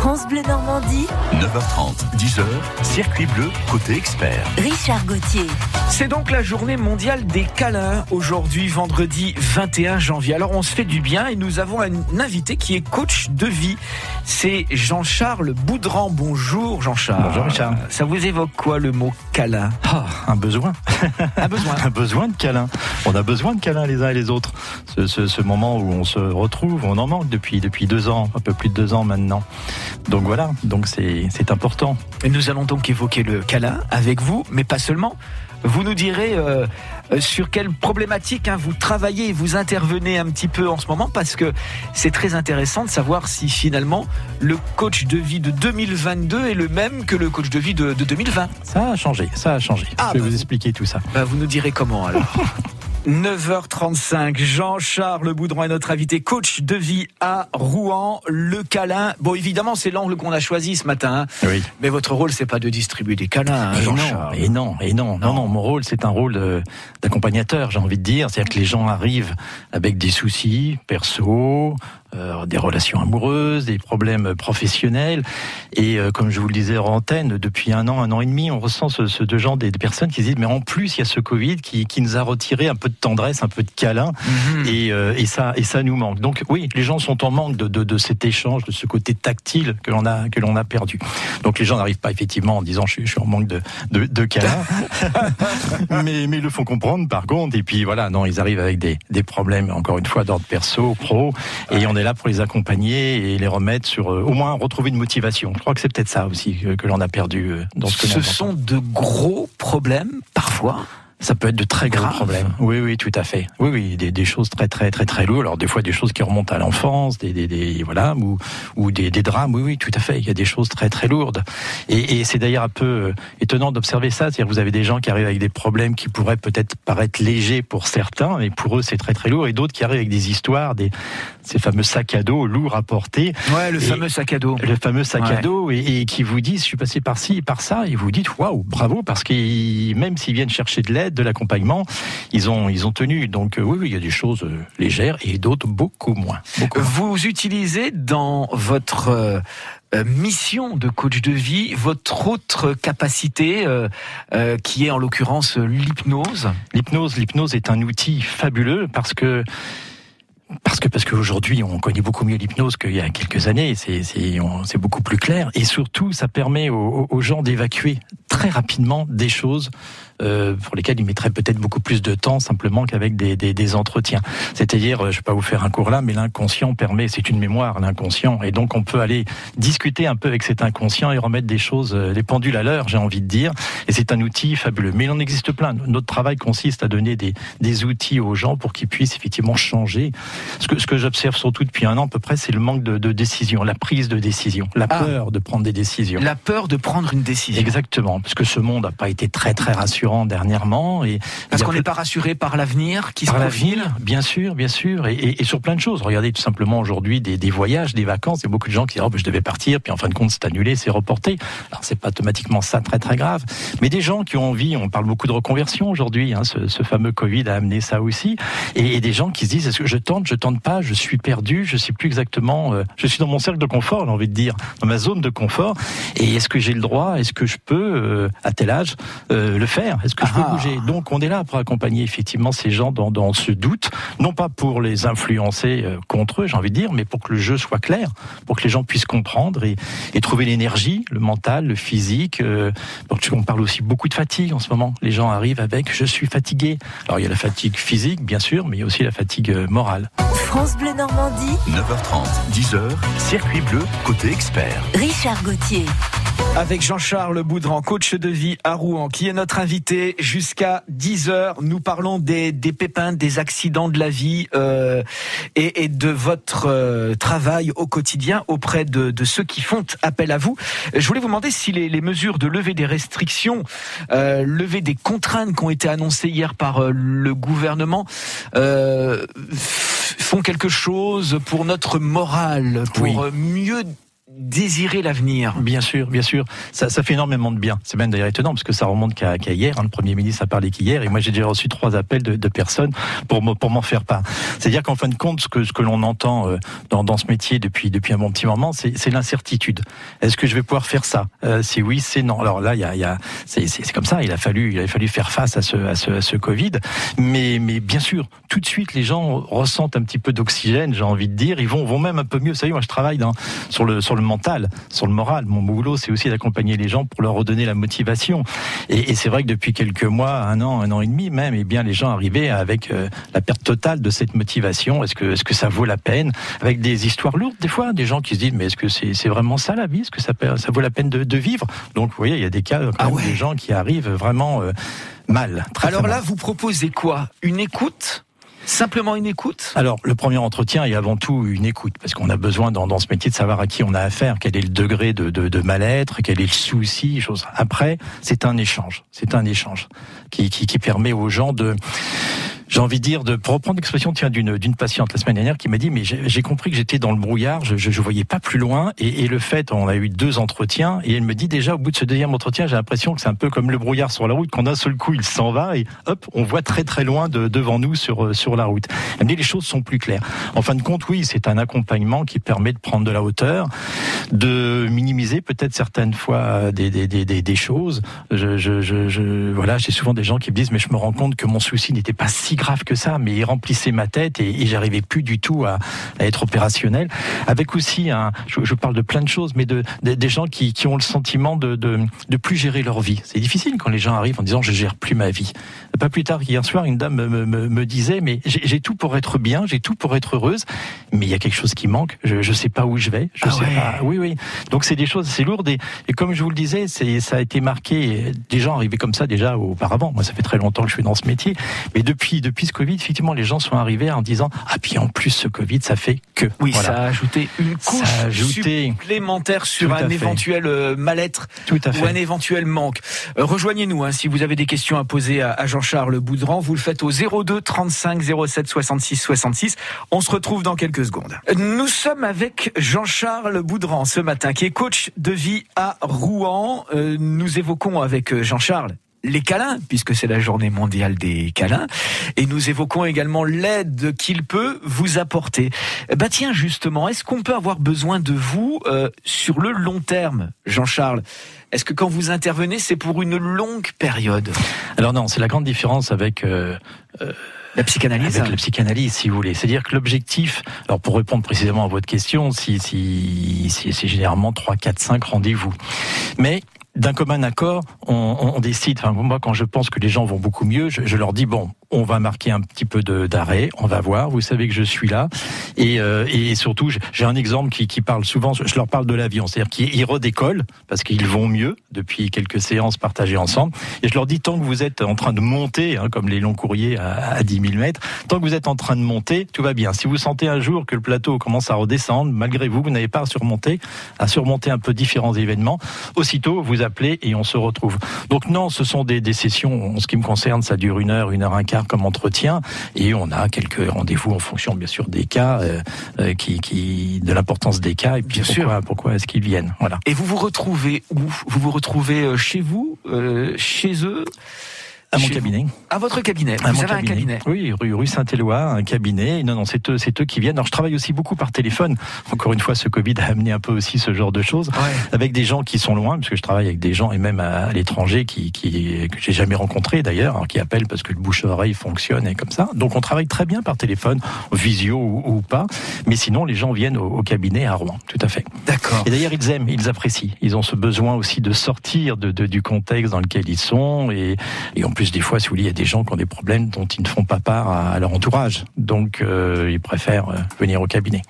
France Bleu Normandie, 9h30, 10h, circuit bleu côté expert. Richard Gauthier. C'est donc la journée mondiale des câlins aujourd'hui, vendredi 21 janvier. Alors on se fait du bien et nous avons un invité qui est coach de vie. C'est Jean-Charles Boudran. Bonjour Jean-Charles. Bonjour, Richard. Ça vous évoque quoi le mot câlin? Ah, un besoin. Un besoin. un besoin de câlin. On a besoin de câlin les uns et les autres. Ce, ce- ce moment où on se retrouve, on en manque depuis, depuis deux ans, un peu plus de deux ans maintenant. Donc voilà, donc c'est important. Et nous allons donc évoquer le câlin avec vous, mais pas seulement. Vous nous direz euh, euh, sur quelle problématique hein, vous travaillez et vous intervenez un petit peu en ce moment, parce que c'est très intéressant de savoir si finalement le coach de vie de 2022 est le même que le coach de vie de, de 2020. Ça a changé, ça a changé. Ah, Je vais bah, vous vous- expliquer tout ça. Bah, vous nous direz comment alors 9h35, Jean-Charles Boudron est notre invité, coach de vie à Rouen, le câlin. Bon, évidemment, c'est l'angle qu'on a choisi ce matin, hein. Oui. mais votre rôle, c'est pas de distribuer des câlins, hein, Et non, Jean-Charles. et non, et non, non, Non. Mon rôle, c'est un rôle d'accompagnateur, j'ai envie de dire. C'est-à-dire que les gens arrivent avec des soucis perso, euh, des relations amoureuses, des problèmes professionnels. Et euh, comme je vous le disais en antenne, depuis un an, un an et demi, on ressent ce, ce de gens des, des personnes qui se disent mais en plus il y a ce Covid qui, qui nous a retiré un peu de tendresse, un peu de câlin, Mhm. et, euh, et ça et ça nous manque. Donc oui, les gens sont en manque de, de, de cet échange, de ce côté tactile que l'on a que l'on a perdu. Donc les gens n'arrivent pas effectivement en disant je suis, je suis en manque de de, de câlin, mais mais ils le font comprendre par contre. Et puis voilà, non, ils arrivent avec des des problèmes encore une fois d'ordre perso, pro, et on est là pour les accompagner et les remettre sur euh, au moins retrouver une motivation. Je crois que c'est peut-être ça aussi que, que l'on a perdu euh, dans ce que Ce sont de gros problèmes, parfois. Ça peut être de très gros Grave. problèmes. Oui, oui, tout à fait. Oui, oui, des, des choses très, très, très, très lourdes. Alors des fois des choses qui remontent à l'enfance, des, des, des- voilà, ou, ou des, des drames. Oui, oui, tout à fait. Il y a des choses très, très lourdes. Et, et c'est d'ailleurs un peu euh, étonnant d'observer ça. C'est-à-dire que vous avez des gens qui arrivent avec des problèmes qui pourraient peut-être paraître légers pour certains, mais pour eux c'est très, très lourd. Et d'autres qui arrivent avec des histoires, des ces fameux sacs à dos lourds à porter Ouais, le Et- fameux sac à dos. le fameux sac Ouais. à dos et, et qui vous disent je suis passé par ci et par ça et vous dites waouh bravo parce que même s'ils viennent chercher de l'aide de l'accompagnement ils ont ils ont tenu donc euh, oui oui il y a des choses euh, légères et d'autres beaucoup moins beaucoup moins. Vous utilisez dans votre euh, mission de coach de vie votre autre capacité euh, euh, qui est en l'occurrence l'hypnose? l'hypnose l'hypnose est un outil fabuleux parce que parce que parce qu'aujourd'hui on connaît beaucoup mieux l'hypnose qu'il y a quelques années, c'est beaucoup plus clair et surtout ça permet aux, aux gens d'évacuer très rapidement des choses euh, pour lesquelles ils mettraient peut-être beaucoup plus de temps simplement qu'avec des, des, des entretiens. C'est-à-dire, euh, je vais pas vous faire un cours là, mais l'inconscient permet, c'est une mémoire l'inconscient et donc on peut aller discuter un peu avec cet inconscient et remettre des choses, euh, les pendules à l'heure, j'ai envie de dire. Et c'est un outil fabuleux. Mais il en existe plein. Notre travail consiste à donner des, des outils aux gens pour qu'ils puissent effectivement changer. Ce que, ce que j'observe surtout depuis un an à peu près, c'est le manque de, de décision, la prise de décision, la Ah. peur de prendre des décisions. La peur de prendre une décision. Exactement, parce que ce monde n'a pas été très très rassurant dernièrement et Parce qu'on n'est pas rassuré par l'avenir qui par se l'avenir, bien sûr, bien sûr, et, et- et sur plein de choses. Regardez tout simplement aujourd'hui des, des voyages, des vacances. Il y a beaucoup de gens qui disent oh, ben, je devais partir, puis en fin de compte c'est annulé, c'est reporté. Alors c'est pas automatiquement ça très très grave, mais des gens qui ont envie. On parle beaucoup de reconversion aujourd'hui. Hein, ce, ce fameux Covid a amené ça aussi, et, et des gens qui se disent est-ce que je tente, je tente pas, je suis perdu, je sais plus exactement. euh, je suis dans mon cercle de confort, j'ai envie de dire, dans ma zone de confort. Et est-ce que j'ai le droit, est-ce que je peux euh, à tel âge euh, le faire? Est-ce que je peux Ah. bouger Donc on est là pour accompagner effectivement ces gens dans, dans ce doute, non pas pour les influencer euh, contre eux, j'ai envie de dire, mais pour que le jeu soit clair, pour que les gens puissent comprendre et, et trouver l'énergie, le mental, le physique. euh, donc on parle aussi beaucoup de fatigue en ce moment. Les gens arrivent avec je suis fatigué. Alors il y a la fatigue physique bien sûr, mais il y a aussi la fatigue euh, morale. France Bleu Normandie, 9h30, 10h, circuit bleu côté expert. Richard Gauthier. Avec Jean-Charles Boudran, coach de vie à Rouen, qui est notre invité jusqu'à 10h. Nous parlons des, des pépins, des accidents de la vie euh, et, et de votre euh, travail au quotidien auprès de, de ceux qui font appel à vous. Je voulais vous demander si les, les mesures de levée des restrictions, euh, levée des contraintes qui ont été annoncées hier par euh, le gouvernement, font quelque chose pour notre morale, pour Oui. mieux désirer l'avenir. Bien sûr, bien sûr. Ça, ça fait énormément de bien. C'est même d'ailleurs étonnant parce que ça remonte qu'à hier. Hein, le Premier ministre a parlé qu'hier et moi j'ai déjà reçu trois appels de, de personnes pour, pour m'en faire part. C'est-à-dire qu'en fin de compte, ce que, ce que l'on entend euh, dans, dans ce métier depuis, depuis un bon petit moment, c'est l'incertitude. Est-ce que je vais pouvoir faire ça? Euh, Si oui, c'est non. Alors là, il y a, y a c'est comme ça. Il a fallu, il a fallu faire face à ce, à ce, à ce Covid. Mais, mais bien sûr, tout de suite, les gens ressentent un petit peu d'oxygène, j'ai envie de dire. Ils vont, vont même un peu mieux. Vous savez, moi, je travaille sur le, sur le mental, sur le moral. Mon boulot, c'est aussi d'accompagner les gens pour leur redonner la motivation. Et, et c'est vrai que depuis quelques mois, un an, un an et demi même, eh bien, les gens arrivaient avec euh, la perte totale de cette motivation. Est-ce que, est-ce que ça vaut la peine? Avec des histoires lourdes, des fois, des gens qui se disent, mais est-ce que c'est, c'est vraiment ça la vie? Est-ce que ça, ça vaut la peine de, de vivre? Donc, vous voyez, il y a des cas, quand Ah même, ouais. des gens qui arrivent vraiment euh, mal. Très, Alors très là, vous proposez quoi? Une écoute? Simplement une écoute? Alors, le premier entretien est avant tout une écoute, parce qu'on a besoin dans, dans ce métier de savoir à qui on a affaire, quel est le degré de, de, de mal-être, quel est le souci, chose. Après, c'est un échange, c'est un échange qui, qui, qui permet aux gens de j'ai envie de dire, de, reprendre l'expression d'une, patiente la semaine dernière qui m'a dit, mais j'ai, compris que j'étais dans le brouillard, je, je, je voyais pas plus loin, et, et le fait, on a eu deux entretiens, et elle me dit déjà, au bout de ce deuxième entretien, j'ai l'impression que c'est un peu comme le brouillard sur la route, qu'en un seul coup, il s'en va, et hop, on voit très très loin de, devant nous sur, euh, sur la route. Elle me dit, les choses sont plus claires. En fin de compte, oui, c'est un accompagnement qui permet de prendre de la hauteur, de minimiser peut-être certaines fois des, des, des, des, des choses. Je, je, je, voilà, j'ai souvent des gens qui me disent, mais je me rends compte que mon souci n'était pas si grave que ça, mais il remplissait ma tête et, et j'arrivais plus du tout à, à, être opérationnel. Avec aussi un, je, je, parle de plein de choses, mais de, de des gens qui, qui ont le sentiment de, de, de plus gérer leur vie. C'est difficile quand les gens arrivent en disant je gère plus ma vie. Pas plus tard qu'hier soir, une dame me, me, me disait mais j'ai tout pour être bien, j'ai tout pour être heureuse, mais il y a quelque chose qui manque. Je, je sais pas où je vais. Je ah sais ouais. pas. Oui, oui. Donc c'est des choses, c'est lourd et, et, comme je vous le disais, ça a été marqué. Des gens arrivaient comme ça déjà auparavant. Moi, ça fait très longtemps que je suis dans ce métier, mais depuis depuis ce Covid, effectivement, les gens sont arrivés en disant ah puis en plus ce Covid, ça fait que oui, voilà. ça a ajouté une couche ajouté... supplémentaire sur un éventuel euh, mal-être ou un éventuel manque. Euh, Rejoignez-nous hein, si vous avez des questions à poser à, Jean-Charles Boudran. Vous le faites au 02 35 07 66 66. On se retrouve dans quelques secondes. Nous sommes avec Jean-Charles Boudran ce matin, qui est coach de vie à Rouen. Euh, nous évoquons avec Jean-Charles les câlins, puisque c'est la journée mondiale des câlins, et nous évoquons également l'aide qu'il peut vous apporter. Bah tiens, justement, est-ce qu'on peut avoir besoin de vous euh, sur le long terme, Jean-Charles? Est-ce que quand vous intervenez, c'est pour une longue période? Alors non, c'est la grande différence avec... Euh, euh... La psychanalyse Avec la psychanalyse, si vous voulez. C'est-à-dire que l'objectif, alors pour répondre précisément à votre question, si, si, si c'est généralement 3, 4, 5 rendez-vous. Mais d'un commun accord, on, décide. Enfin, moi, quand je pense que les gens vont beaucoup mieux, je leur dis bon, on va marquer un petit peu d'arrêt, on va voir. Vous savez que je suis là, et, euh, et surtout, j'ai un exemple qui, qui, parle souvent. Je leur parle de l'avion, c'est-à-dire qu'ils redécollent parce qu'ils vont mieux depuis quelques séances partagées ensemble. Et je leur dis tant que vous êtes en train de monter, hein, comme les longs courriers à, à 10 000 mètres, tant que vous êtes en train de monter, tout va bien. Si vous sentez un jour que le plateau commence à redescendre, malgré vous, vous n'avez pas à surmonter, à surmonter un peu différents événements, aussitôt vous appelez et on se retrouve. Donc non, ce sont des, des sessions, en ce qui me concerne, ça dure une heure, une heure un quart comme entretien, et on a quelques rendez-vous en fonction bien sûr des cas, euh, euh, qui, qui, de l'importance des cas, et puis bien pourquoi, sûr. pourquoi est-ce qu'ils viennent. Voilà. Et vous vous retrouvez où? Vous vous retrouvez euh, chez vous, euh, chez eux? À mon cabinet. Vous. À votre cabinet. À vous mon avez cabinet. un cabinet. Oui, rue, rue Saint-Éloi, un cabinet. Non, non, c'est eux, c'est eux qui viennent. Alors, je travaille aussi beaucoup par téléphone. Encore une fois, ce Covid a amené un peu aussi ce genre de choses. Ouais. Avec des gens qui sont loin, parce que je travaille avec des gens et même à, à l'étranger qui, qui, que j'ai jamais rencontrés d'ailleurs, hein, qui appellent parce que le bouche-oreille fonctionne et comme ça. Donc, on travaille très bien par téléphone, visio ou, ou pas. Mais sinon, les gens viennent au, au cabinet à Rouen. Tout à fait. D'accord. Et d'ailleurs, ils aiment, ils apprécient. Ils ont ce besoin aussi de sortir de, de, du contexte dans lequel ils sont. Et, et en plus, des fois, si vous il y a des gens qui ont des problèmes dont ils ne font pas part à, leur entourage. Donc, euh, ils préfèrent euh, venir au cabinet.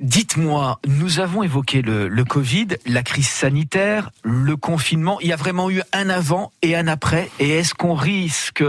Dites-moi, nous avons évoqué le, Covid, la crise sanitaire, le confinement. Il y a vraiment eu un avant et un après. Et est-ce qu'on risque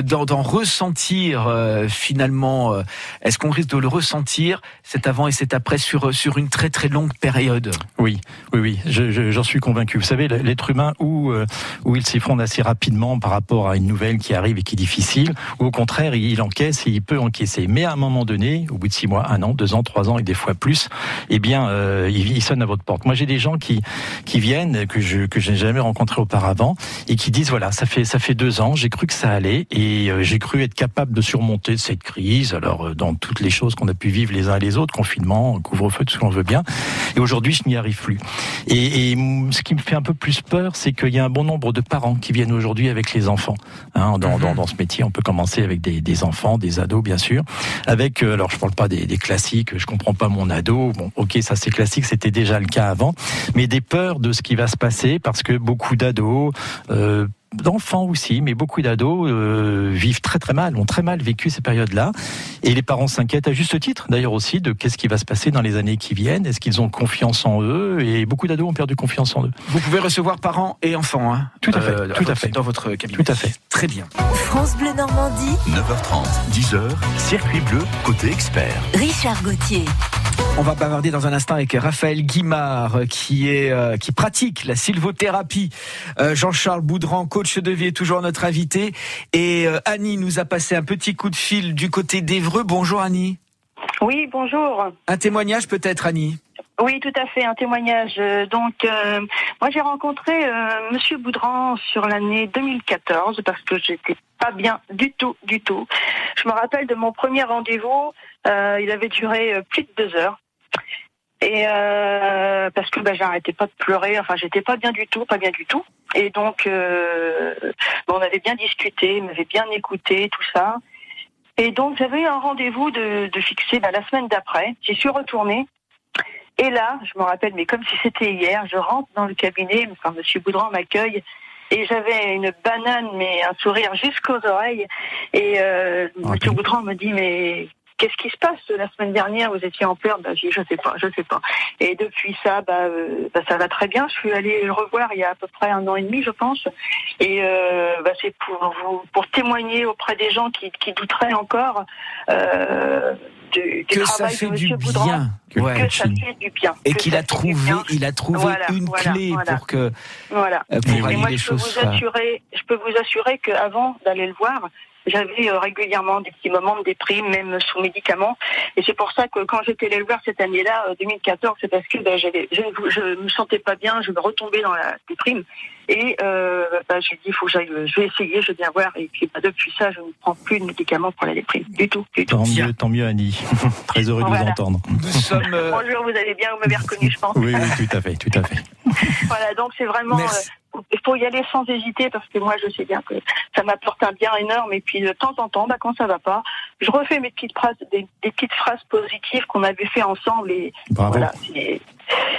d'en ressentir euh, finalement euh, Est-ce qu'on risque de le ressentir cet avant et cet après sur sur une très très longue période? Oui, oui, oui. J'en je, je, suis convaincu. Vous savez, l'être humain où euh, il s'effondre assez rapidement par rapport rapport à une nouvelle qui arrive et qui est difficile, ou au contraire, il encaisse et il peut encaisser. Mais à un moment donné, au bout de six mois, un an, deux ans, trois ans et des fois plus, eh bien, euh, il, il, sonne à votre porte. Moi, j'ai des gens qui qui viennent que je que j'ai jamais rencontrés auparavant et qui disent voilà, ça fait ça fait deux ans, j'ai cru que ça allait et euh, j'ai cru être capable de surmonter cette crise. Alors euh, dans toutes les choses qu'on a pu vivre les uns et les autres, confinement, couvre-feu, tout ce qu'on veut bien. Et aujourd'hui, je n'y arrive plus. Et, et, ce qui me fait un peu plus peur, c'est qu'il y a un bon nombre de parents qui viennent aujourd'hui avec les enfants. Hein, dans, dans, dans, ce métier, on peut commencer avec des, des enfants, des ados, bien sûr. Avec, euh, alors je parle pas des, des classiques, je comprends pas mon ado. Bon, ok, ça c'est classique, c'était déjà le cas avant. Mais des peurs de ce qui va se passer, parce que beaucoup d'ados euh, d'enfants aussi, mais beaucoup d'ados euh, vivent très très mal, ont très mal vécu ces périodes-là. Et les parents s'inquiètent à juste titre, d'ailleurs aussi, de qu'est-ce qui va se passer dans les années qui viennent. Est-ce qu'ils ont confiance en eux? Et beaucoup d'ados ont perdu confiance en eux. Vous pouvez recevoir parents et enfants, hein Tout à fait, euh, tout à fait. Dans votre cabinet. Tout à fait. Très bien. France Bleu Normandie. 9h30, 10h, circuit bleu, côté expert. Richard Gauthier. On va bavarder dans un instant avec Raphaël Guimard, qui est euh, qui pratique la sylvothérapie. Euh, Jean-Charles Boudran, coach de vie, est toujours notre invité. Et euh, Annie nous a passé un petit coup de fil du côté d'Evreux. Bonjour Annie. Oui, bonjour. Un témoignage peut-être Annie? Oui, tout à fait, un témoignage. Donc, euh, moi, j'ai rencontré euh, Monsieur Boudran sur l'année 2014 parce que j'étais pas bien du tout, du tout. Je me rappelle de mon premier rendez-vous, euh, il avait duré plus de deux heures. Et euh, parce que bah, j'arrêtais pas de pleurer, enfin j'étais pas bien du tout, pas bien du tout. Et donc euh, bon, on avait bien discuté, il m'avait bien écouté, tout ça. Et donc j'avais un rendez-vous de, de fixé bah, la semaine d'après. J'y suis retournée. Et là, je me rappelle, mais comme si c'était hier, je rentre dans le cabinet, enfin Monsieur Boudran m'accueille. Et j'avais une banane, mais un sourire jusqu'aux oreilles. Et euh, Ah, Monsieur. Boudran me dit, mais qu'est-ce qui se passe la semaine dernière? Vous étiez en pleurs? Bah, Je je sais pas, je sais pas. Et depuis ça, bah, euh, bah, ça va très bien. Je suis allée le revoir il y a à peu près un an et demi, je pense. Et euh, bah, c'est pour vous, pour témoigner auprès des gens qui, qui douteraient encore euh, du, du Que ça travail fait de du Boudran. bien. Que- Ouais. Que ça fait du bien. Et qu'il a trouvé, il a trouvé Voilà, une voilà, clé voilà. pour que Voilà. euh, pour Et moi, les je peux vous assurer, je peux vous assurer qu'avant d'aller le voir, j'avais euh, régulièrement des petits moments de déprime, même sous médicaments. Et c'est pour ça que quand j'étais allée le voir cette année-là, euh, 2014, c'est parce que ben, j'avais, je ne je me sentais pas bien, je me retombais dans la déprime. Et euh, bah, j'ai dit, il faut que j'aille, je vais essayer, je viens voir. Et puis bah, depuis ça, je ne prends plus de médicaments pour la déprime, du tout, du tout. Tant Bien. mieux, tant mieux Annie. Très heureux de vous entendre. Nous sommes. euh, Bonjour, vous allez bien, vous m'avez reconnu, je pense. Oui, oui, tout à fait, tout à fait. Voilà, donc c'est vraiment, Merci. Il faut y aller sans hésiter parce que moi je sais bien que ça m'apporte un bien énorme et puis de temps en temps, bah, quand ça va pas, je refais mes petites phrases, des, des petites phrases positives qu'on avait fait ensemble et Bravo. voilà, c'est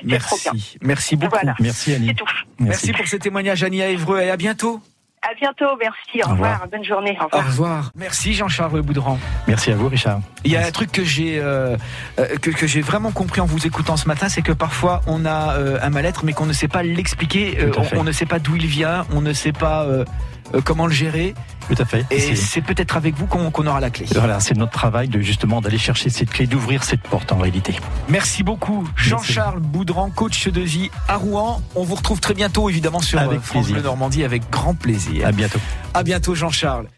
c'est trop bien. Merci, merci beaucoup. Voilà. Merci Annie. C'est tout. Merci pour ce témoignage, Annie à Évreux, et à bientôt. À bientôt, merci, au, Au revoir. revoir, bonne journée, au Au revoir. Merci Jean-Charles Boudran. Merci à vous Richard. Il y a un truc que j'ai euh, euh, que, que j'ai vraiment compris en vous écoutant ce matin, c'est que parfois on a euh, un mal-être, mais qu'on ne sait pas l'expliquer, euh, on, on ne sait pas d'où il vient, on ne sait pas comment le gérer, Tout à fait. et C'est- peut-être avec vous qu'on aura la clé. Voilà, c'est notre travail de justement d'aller chercher cette clé, d'ouvrir cette porte en réalité. Merci beaucoup, Jean-Charles Boudran, coach de vie à Rouen. On vous retrouve très bientôt, évidemment, sur Avec euh, France. Bleu Normandie, avec grand plaisir. À bientôt. À bientôt, Jean-Charles.